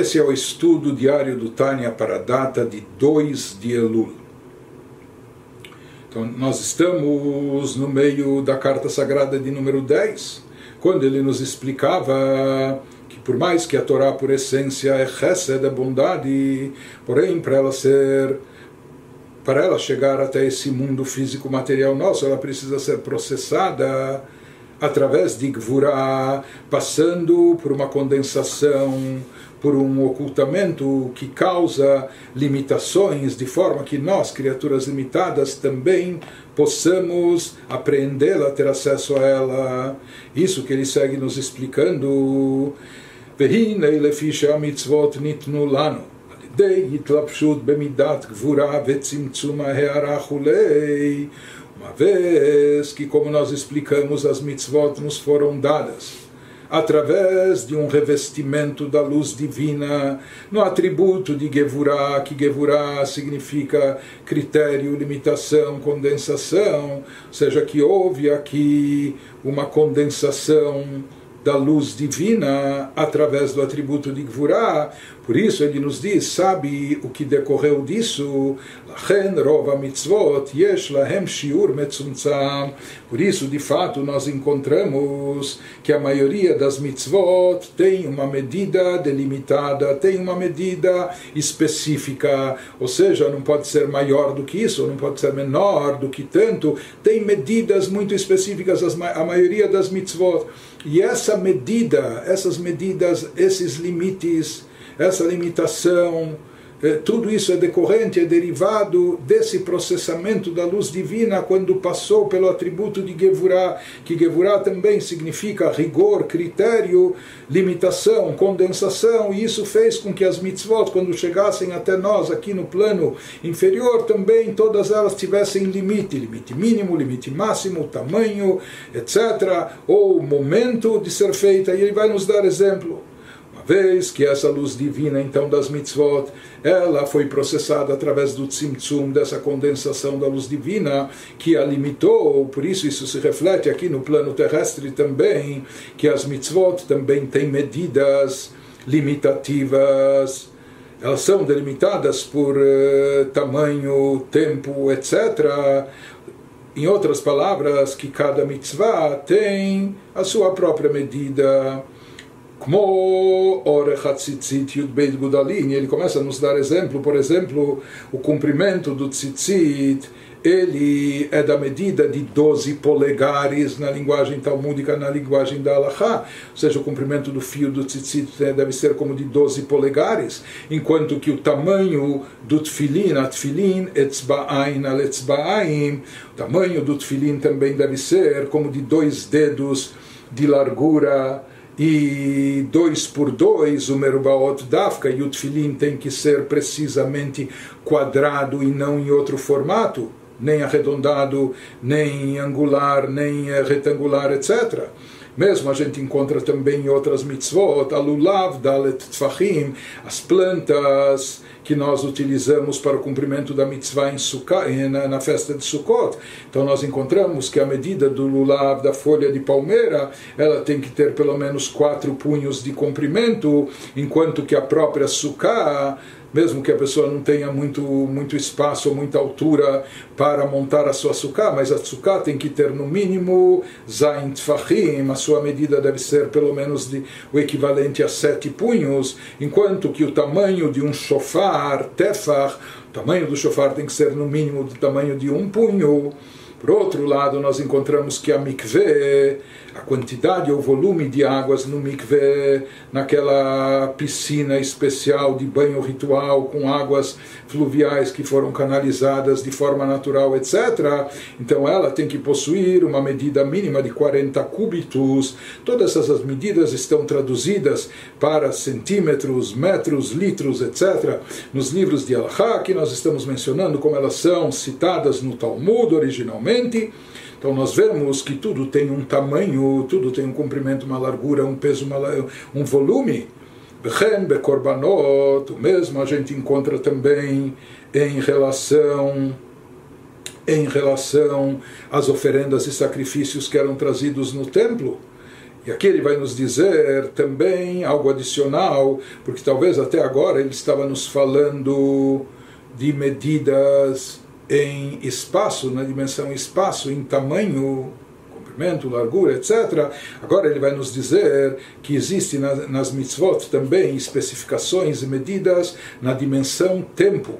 esse é o estudo diário do Tânia para a data de 2 de Elul. Então, nós estamos no meio da carta sagrada de número 10, quando ele nos explicava que, por mais que a Torá, por essência, é chesed, é bondade, porém, para ela ser para ela chegar até esse mundo físico material nosso, ela precisa ser processada através de Gvura, passando por uma condensação, por um ocultamento que causa limitações, de forma que nós, criaturas limitadas, também possamos apreendê-la, ter acesso a ela. Isso que ele segue nos explicando. והנה לפי שהמצוות ניתנו לנו על ידי התלבשות במידת גבורה וצמצום ההערה כולי uma vez que, como nós explicamos, as mitzvot nos foram dadas através de um revestimento da luz divina, no atributo de Gevurah, que Gevurah significa critério, limitação, condensação, ou seja, que houve aqui uma condensação da luz divina através do atributo de Gvurah. Por isso ele nos diz, sabe o que decorreu disso? Por isso, de fato, nós encontramos que a maioria das mitzvot tem uma medida delimitada, tem uma medida específica, ou seja, não pode ser maior do que isso, não pode ser menor do que tanto, tem medidas muito específicas, a maioria das mitzvot. E essa medida, essas medidas, esses limites, essa limitação, tudo isso é decorrente, é derivado desse processamento da luz divina quando passou pelo atributo de Gevurah, que Gevurah também significa rigor, critério, limitação, condensação, e isso fez com que as mitzvot, quando chegassem até nós aqui no plano inferior, também todas elas tivessem limite, limite mínimo, limite máximo, tamanho, etc., ou momento de ser feita, e ele vai nos dar exemplo vez que essa luz divina, então, das mitzvot, ela foi processada através do tzimtzum, dessa condensação da luz divina, que a limitou, por isso isso se reflete aqui no plano terrestre também, que as mitzvot também têm medidas limitativas, elas são delimitadas por uh, tamanho, tempo, etc., em outras palavras, que cada mitzvah tem a sua própria medida. Ele começa a nos dar exemplo, por exemplo, o comprimento do tzitzit, ele é da medida de 12 polegares na linguagem talmúdica, na linguagem da Halachá, ou seja, o comprimento do fio do tzitzit né, deve ser como de 12 polegares, enquanto que o tamanho do tfilin, a tfilin, etzba'ain al etzba'ain, o tamanho do tfilin também deve ser como de dois dedos de largura, e dois por dois, o Merubaot Dafka e o Tfilin tem que ser precisamente quadrado e não em outro formato, nem arredondado, nem angular, nem retangular, etc. Mesmo a gente encontra também em outras mitzvot, alulav, dalet tfachim, as plantas que nós utilizamos para o cumprimento da mitzvah em Sukkot, na, na, festa de Sukkot. Então nós encontramos que a medida do lulav, da folha de palmeira, ela tem que ter pelo menos quatro punhos de comprimento, enquanto que a própria Sukkah mesmo que a pessoa não tenha muito, muito espaço ou muita altura para montar a sua sukkah, mas a sukkah tem que ter no mínimo zain tfachim, a sua medida deve ser pelo menos de, o equivalente a sete punhos, enquanto que o tamanho de um shofar, tefach, o tamanho do shofar tem que ser no mínimo do tamanho de um punho. Por outro lado, nós encontramos que a mikveh a quantidade ou volume de águas no mikveh, naquela piscina especial de banho ritual com águas fluviais que foram canalizadas de forma natural, etc. Então ela tem que possuir uma medida mínima de 40 cúbitos. Todas essas medidas estão traduzidas para centímetros, metros, litros, etc. Nos livros de Al-Ha, que nós estamos mencionando como elas são citadas no Talmud originalmente. Então nós vemos que tudo tem um tamanho, tudo tem um comprimento, uma largura, um peso, uma, um volume. Bechem bekorbanot, o mesmo a gente encontra também em relação em relação às oferendas e sacrifícios que eram trazidos no templo. E aqui ele vai nos dizer também algo adicional, porque talvez até agora ele estava nos falando de medidas em espaço, na dimensão espaço, em tamanho, comprimento, largura, etc. Agora ele vai nos dizer que existe nas mitzvot também especificações e medidas na dimensão tempo.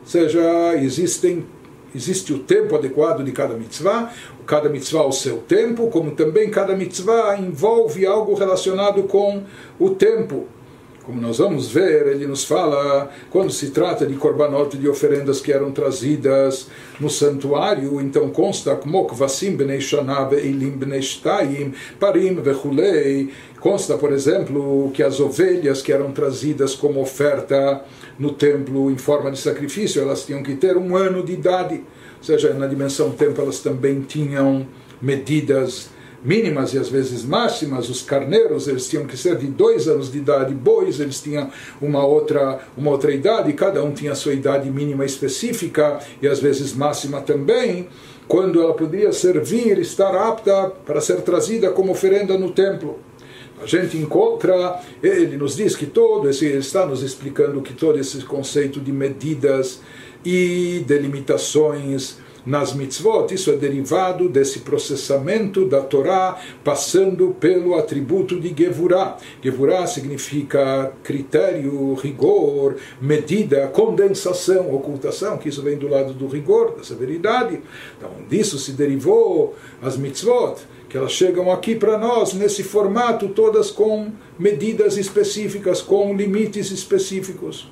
Ou seja, existem existe o tempo adequado de cada mitzvah, cada mitzvah ao seu tempo, como também cada mitzvah envolve algo relacionado com o tempo. Como nós vamos ver, ele nos fala, quando se trata de korbanot, de oferendas que eram trazidas no santuário, então consta como kvasim bnei shana ve'ilim parim vechulei, consta, por exemplo, que as ovelhas que eram trazidas como oferta no templo em forma de sacrifício, elas tinham que ter um ano de idade, ou seja, na dimensão tempo elas também tinham medidas mínimas e às vezes máximas, os carneiros eles tinham que ser de dois anos de idade, bois eles tinham uma outra, uma outra idade, cada um tinha a sua idade mínima específica e às vezes máxima também, quando ela podia servir, estar apta para ser trazida como oferenda no templo. A gente encontra, ele nos diz que todo esse, ele está nos explicando que todo esse conceito de medidas e delimitações nas mitzvot, isso é derivado desse processamento da Torá passando pelo atributo de Gevurah. Gevurah significa critério, rigor, medida, condensação, ocultação, que isso vem do lado do rigor, da severidade. Então, disso se derivou as mitzvot que elas chegam aqui para nós nesse formato, todas com medidas específicas, com limites específicos.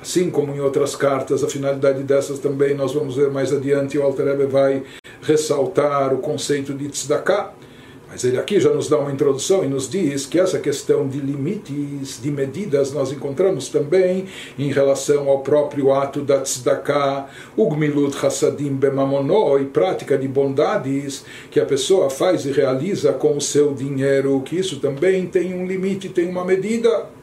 Assim como em outras cartas, a finalidade dessas também nós vamos ver mais adiante. O Alter vai ressaltar o conceito de tzedakah. Mas ele aqui já nos dá uma introdução e nos diz que essa questão de limites, de medidas, nós encontramos também em relação ao próprio ato da tzedakah, ugmilut hasadim bemamonó, e prática de bondades que a pessoa faz e realiza com o seu dinheiro, que isso também tem um limite, tem uma medida.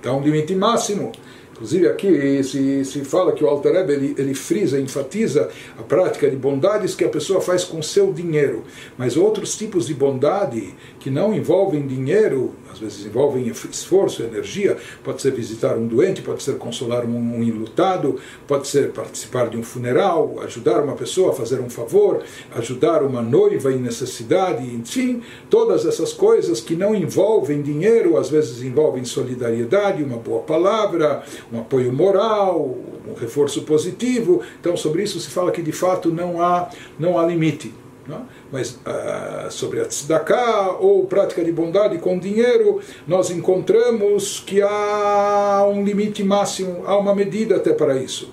Então, um limite máximo. Inclusive aqui se, se fala que o Alter ele, ele frisa, enfatiza a prática de bondades que a pessoa faz com seu dinheiro. Mas outros tipos de bondade que não envolvem dinheiro, às vezes envolvem esforço, energia, pode ser visitar um doente, pode ser consolar um, enlutado, pode ser participar de um funeral, ajudar uma pessoa a fazer um favor, ajudar uma noiva em necessidade, enfim, todas essas coisas que não envolvem dinheiro, às vezes envolvem solidariedade, uma boa palavra, um apoio moral, um reforço positivo. Então, sobre isso se fala que de fato não há, não há limite. Não? Mas uh, sobre a tzedakah ou prática de bondade com dinheiro, nós encontramos que há um limite máximo, há uma medida até para isso.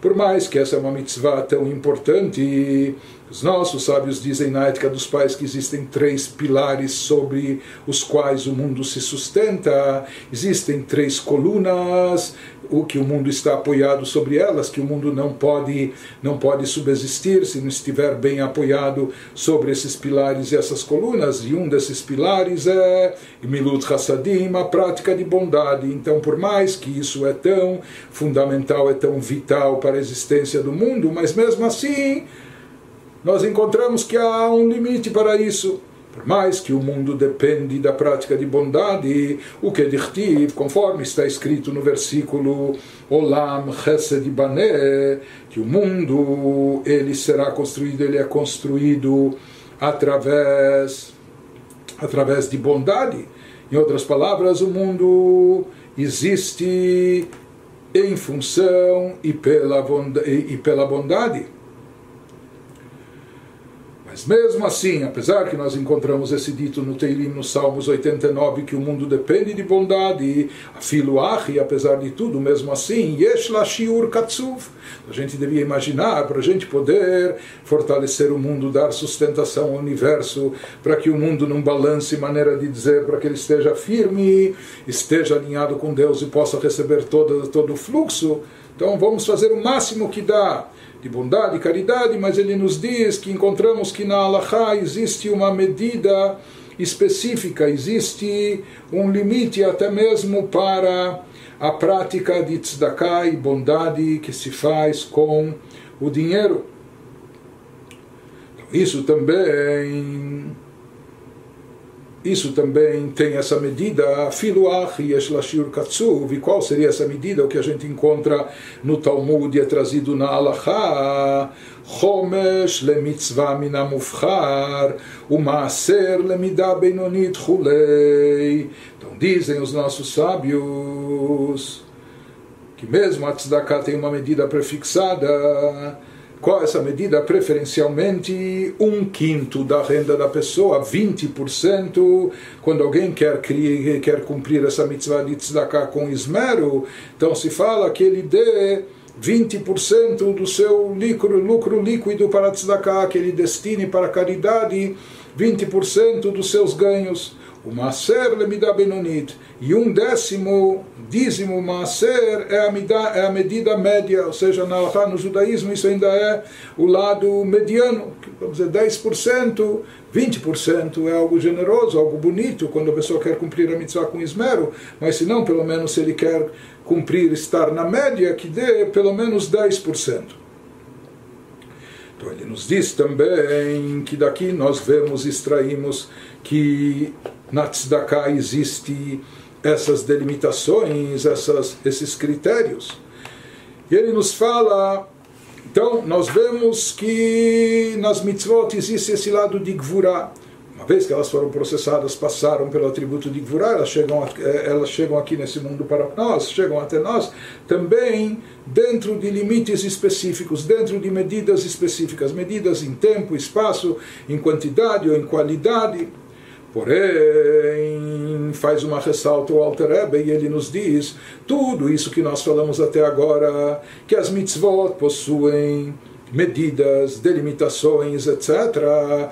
Por mais que essa é uma mitzvah tão importante, os nossos sábios dizem na ética dos pais que existem três pilares sobre os quais o mundo se sustenta, existem três colunas, o que o mundo está apoiado sobre elas, que o mundo não pode não pode subsistir se não estiver bem apoiado sobre esses pilares e essas colunas, e um desses pilares é Milut Hassadim, a prática de bondade. Então, por mais que isso é tão fundamental, é tão vital para a existência do mundo, mas mesmo assim nós encontramos que há um limite para isso. Por mais que o mundo depende da prática de bondade, o que dichtiv, conforme está escrito no versículo Olam Chesed Bané, que o mundo ele será construído, ele é construído através através de bondade. Em outras palavras, o mundo existe em função e pela, bondade, e pela bondade. Mas mesmo assim, apesar que nós encontramos esse dito no Teilim, no Salmos 89, que o mundo depende de bondade, a filuachi, apesar de tudo, mesmo assim, yesh la shiur. A gente devia imaginar, para a gente poder fortalecer o mundo, dar sustentação ao universo, para que o mundo não balance, maneira de dizer, para que ele esteja firme, esteja alinhado com Deus e possa receber todo, todo o fluxo. Então vamos fazer o máximo que dá de bondade e caridade, mas ele nos diz que encontramos que na Allahá existe uma medida específica, existe um limite até mesmo para a prática de tzedakah e bondade que se faz com o dinheiro. Isso também isso também tem essa medida, filuach yesh lashir katsuv. E qual seria essa medida? O que a gente encontra no Talmud e é trazido na Alaha. Chomesh lemitzvah minamufchar, umaaser lemida benonit chulei. Então dizem os nossos sábios que mesmo a tzedakah tem uma medida prefixada qual é essa medida? Preferencialmente um quinto da renda da pessoa, 20%. Quando alguém quer, quer cumprir essa mitzvah de tzedakah com esmero, então se fala que ele dê 20% do seu lucro, lucro líquido para tzedakah, que ele destine para caridade 20% dos seus ganhos o Maser lemida benonit, e um décimo, dízimo Maser é a, medida, é a medida média, ou seja, na, no judaísmo isso ainda é o lado mediano, vamos dizer 10%, 20% é algo generoso, algo bonito, quando a pessoa quer cumprir a mitzvah com esmero, mas se não, pelo menos se ele quer cumprir, estar na média, que dê pelo menos 10%. Ele nos diz também que daqui nós vemos, extraímos que na tzedakah existe essas delimitações, essas, esses critérios. E ele nos fala, então nós vemos que nas mitzvot existe esse lado de gvurah. Uma vez que elas foram processadas, passaram pelo atributo de gvurah, elas chegam, eh, elas chegam aqui nesse mundo para nós, chegam até nós, também dentro de limites específicos, dentro de medidas específicas, medidas em tempo, espaço, em quantidade ou em qualidade. Porém, faz uma ressalta o Alter Rebbe e ele nos diz tudo isso que nós falamos até agora, que as mitzvot possuem medidas, delimitações, etc.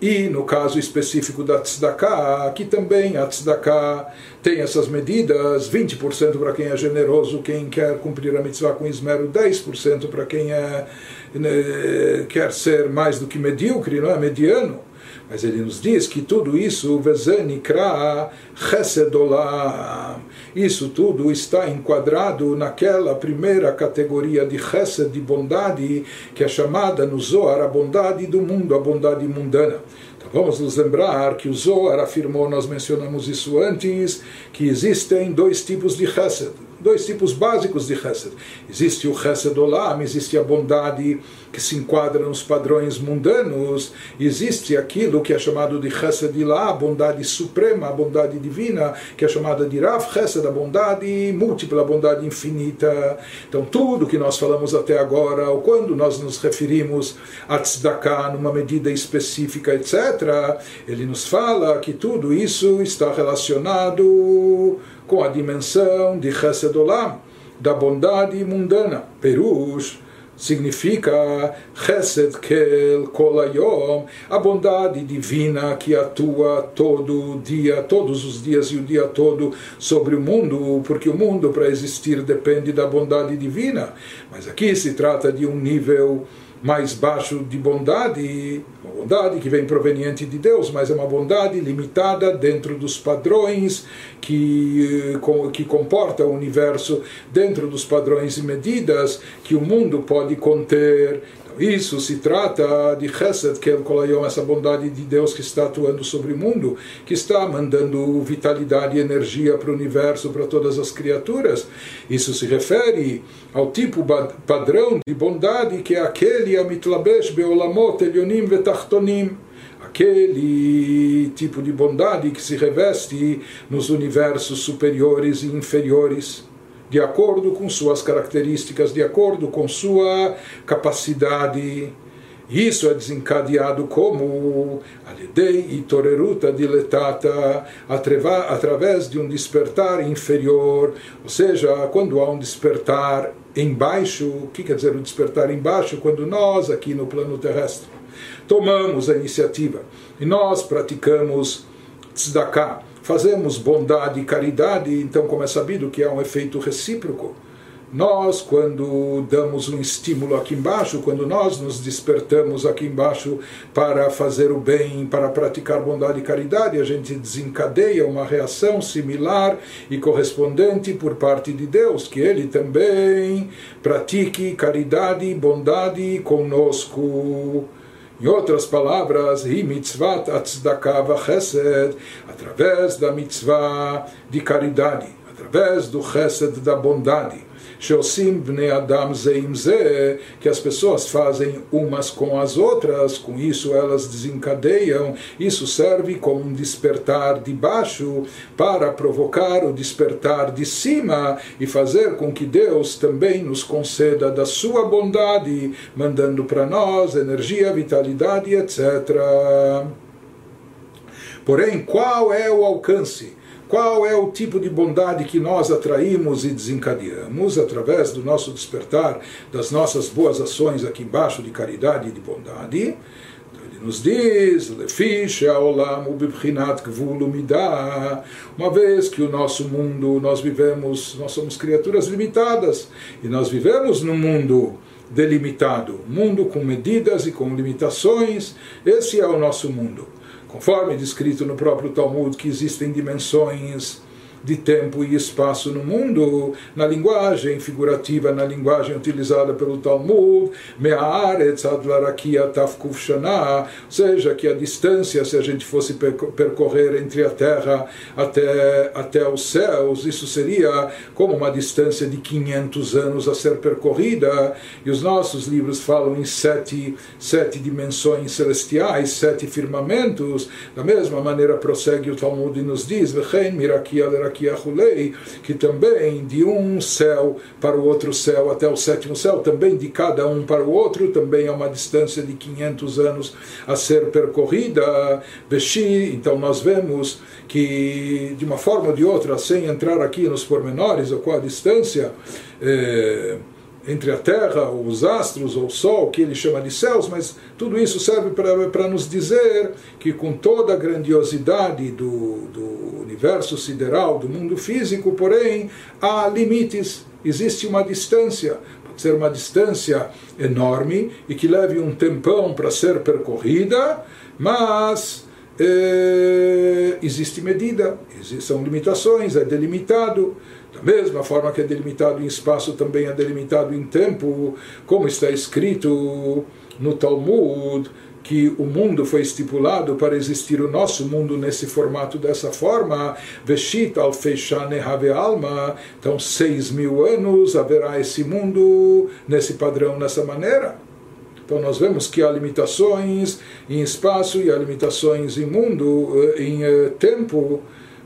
E no caso específico da tzedakah, que também a tzedakah tem essas medidas, 20% para quem é generoso, quem quer cumprir a mitzvah com esmero, 10% para quem é, né, quer ser mais do que medíocre, não é mediano. Mas ele nos diz que tudo isso, Vezenikra Chesedolam, isso tudo está enquadrado naquela primeira categoria de Chesed, de bondade, que é chamada no Zohar a bondade do mundo, a bondade mundana. Então vamos nos lembrar que o Zohar afirmou, nós mencionamos isso antes, que existem dois tipos de Chesed dois tipos básicos de Chesed. Existe o Chesed Olam, existe a bondade que se enquadra nos padrões mundanos, existe aquilo que é chamado de Chesed Ilah, a bondade suprema, a bondade divina, que é chamada de Rav Chesed, a bondade múltipla, a bondade infinita. Então, tudo que nós falamos até agora, ou quando nós nos referimos a Tzedakah numa medida específica, etc., ele nos fala que tudo isso está relacionado com a dimensão de Chesed Olam, da bondade mundana. Perush significa Chesed Kel Kolayom, a bondade divina que atua todo dia, todos os dias e o dia todo sobre o mundo, porque o mundo para existir depende da bondade divina. Mas aqui se trata de um nível mais baixo de bondade, uma bondade que vem proveniente de Deus, mas é uma bondade limitada dentro dos padrões que, que comporta o universo, dentro dos padrões e medidas que o mundo pode conter. Isso se trata de Chesed, que é Kolayom, essa bondade de Deus que está atuando sobre o mundo, que está mandando vitalidade e energia para o universo, para todas as criaturas. Isso se refere ao tipo padrão de bondade que é aquele Amitlabesh Beolamot Elionim Vetachtonim aquele tipo de bondade que se reveste nos universos superiores e inferiores de acordo com suas características, de acordo com sua capacidade. Isso é desencadeado como Alidei e Toreruta diletata, através de um despertar inferior, ou seja, quando há um despertar embaixo, o que quer dizer o despertar embaixo? Quando nós, aqui no plano terrestre, tomamos a iniciativa e nós praticamos tzedakah, fazemos bondade e caridade, então, como é sabido que há um efeito recíproco, nós, quando damos um estímulo aqui embaixo, quando nós nos despertamos aqui embaixo para fazer o bem, para praticar bondade e caridade, a gente desencadeia uma reação similar e correspondente por parte de Deus, que Ele também pratique caridade e bondade conosco. Em outras palavras, hi mitzvat atzdakav chesed, através da mitzvah de caridade, através do chesed da bondade que as pessoas fazem umas com as outras, com isso elas desencadeiam, isso serve como um despertar de baixo para provocar o despertar de cima e fazer com que Deus também nos conceda da sua bondade, mandando para nós energia, vitalidade, etc. Porém, qual é o alcance? Qual é o tipo de bondade que nós atraímos e desencadeamos através do nosso despertar, das nossas boas ações aqui embaixo de caridade e de bondade? Então ele nos diz, uma vez que o nosso mundo, nós vivemos, nós somos criaturas limitadas, e nós vivemos num mundo delimitado, mundo com medidas e com limitações, esse é o nosso mundo. Conforme descrito no próprio Talmud, que existem dimensões de tempo e espaço no mundo, na linguagem figurativa, na linguagem utilizada pelo Talmud, Me'aretz adlarakia tafkuf shana, ou seja, que a distância, se a gente fosse percorrer entre a terra até, até os céus, isso seria como uma distância de 500 anos a ser percorrida, e os nossos livros falam em sete, sete dimensões celestiais, sete firmamentos, da mesma maneira prossegue o Talmud e nos diz, que também de um céu para o outro céu até o sétimo céu, também de cada um para o outro, também é uma distância de 500 anos a ser percorrida. Então nós vemos que de uma forma ou de outra, sem entrar aqui nos pormenores, ou qual a distância. Eh, entre a Terra, os astros, ou o Sol, que ele chama de céus, mas tudo isso serve para nos dizer que, com toda a grandiosidade do, do universo sideral, do mundo físico, porém, há limites, existe uma distância. Pode ser uma distância enorme e que leve um tempão para ser percorrida, mas é, existe medida, são limitações, é delimitado. Da mesma forma que é delimitado em espaço, também é delimitado em tempo, como está escrito no Talmud, que o mundo foi estipulado para existir o nosso mundo nesse formato dessa forma, Veshit al Alma, então seis mil anos haverá esse mundo nesse padrão, nessa maneira. Então nós vemos que há limitações em espaço e há limitações em mundo, eh, em eh, tempo,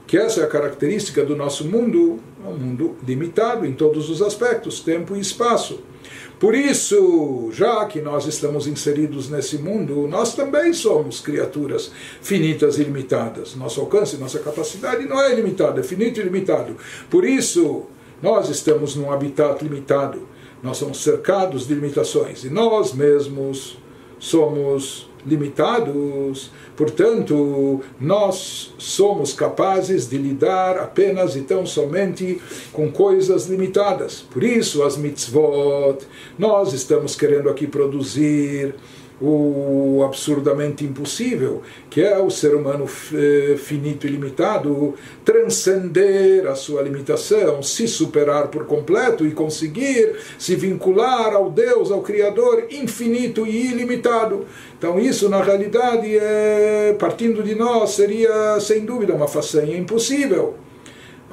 que essa é a característica do nosso mundo, um mundo limitado em todos os aspectos, tempo e espaço. Por isso, já que nós estamos inseridos nesse mundo, nós também somos criaturas finitas e limitadas. Nosso alcance, nossa capacidade não é ilimitado, é finito e limitado. Por isso, nós estamos num habitat limitado. Nós somos cercados de limitações e nós mesmos somos limitados. Portanto, nós somos capazes de lidar apenas e tão somente com coisas limitadas. Por isso, as mitzvot, nós estamos querendo aqui produzir o absurdamente impossível, que é o ser humano eh, finito e limitado, transcender a sua limitação, se superar por completo e conseguir se vincular ao Deus, ao Criador infinito e ilimitado. Então, isso na realidade, é, partindo de nós, seria sem dúvida uma façanha impossível.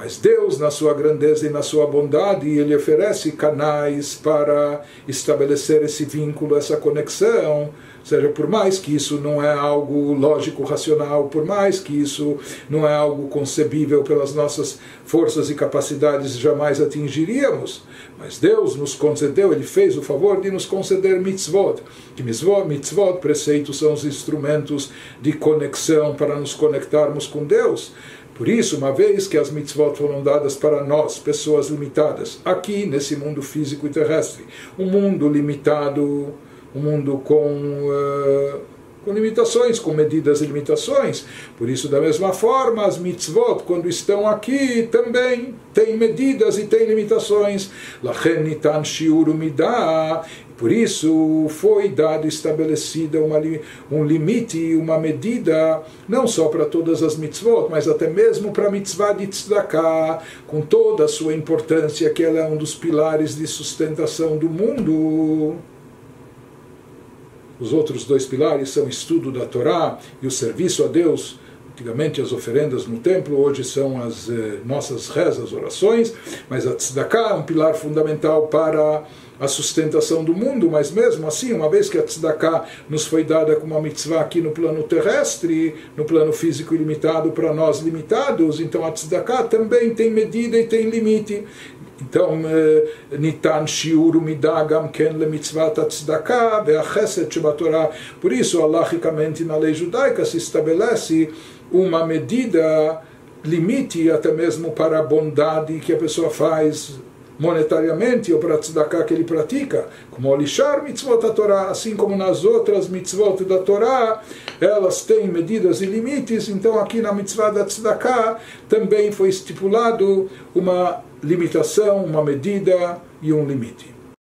Mas Deus, na sua grandeza e na sua bondade, ele oferece canais para estabelecer esse vínculo, essa conexão. Ou seja, por mais que isso não é algo lógico, racional, por mais que isso não é algo concebível pelas nossas forças e capacidades, jamais atingiríamos. Mas Deus nos concedeu, Ele fez o favor de nos conceder mitzvot. Que mitzvot, mitzvot, preceitos, são os instrumentos de conexão para nos conectarmos com Deus. Por isso, uma vez que as mitzvot foram dadas para nós, pessoas limitadas, aqui nesse mundo físico e terrestre, um mundo limitado, um mundo com uh, com limitações, com medidas e limitações. Por isso, da mesma forma, as mitzvot, quando estão aqui, também têm medidas e têm limitações. Lachen nitan shiur por isso foi dado estabelecida uma, um limite, uma medida, não só para todas as mitzvot, mas até mesmo para a mitzvah de tzedakah, com toda a sua importância, que ela é um dos pilares de sustentação do mundo. Os outros dois pilares são o estudo da Torá e o serviço a Deus. Antigamente as oferendas no templo, hoje são as eh, nossas rezas, orações, mas a tzedakah é um pilar fundamental para a sustentação do mundo, mas mesmo assim, uma vez que a tzedakah nos foi dada como uma mitzvah aqui no plano terrestre, no plano físico ilimitado para nós limitados, então a tzedakah também tem medida e tem limite. Então, eh, Nitan Shiur ken Gamken Lemitzvat Tzedakah Be'achesed Shebatorah. Por isso, alahicamente, na lei judaica se estabelece uma medida limite até mesmo para a bondade que a pessoa faz monetariamente ou para tzedakah que ele pratica, como o lixar mitzvot da Torá, assim como nas outras mitzvot da Torá, elas têm medidas e limites, então aqui na mitzvah da tzedakah também foi estipulado uma limitação, uma medida e um limite.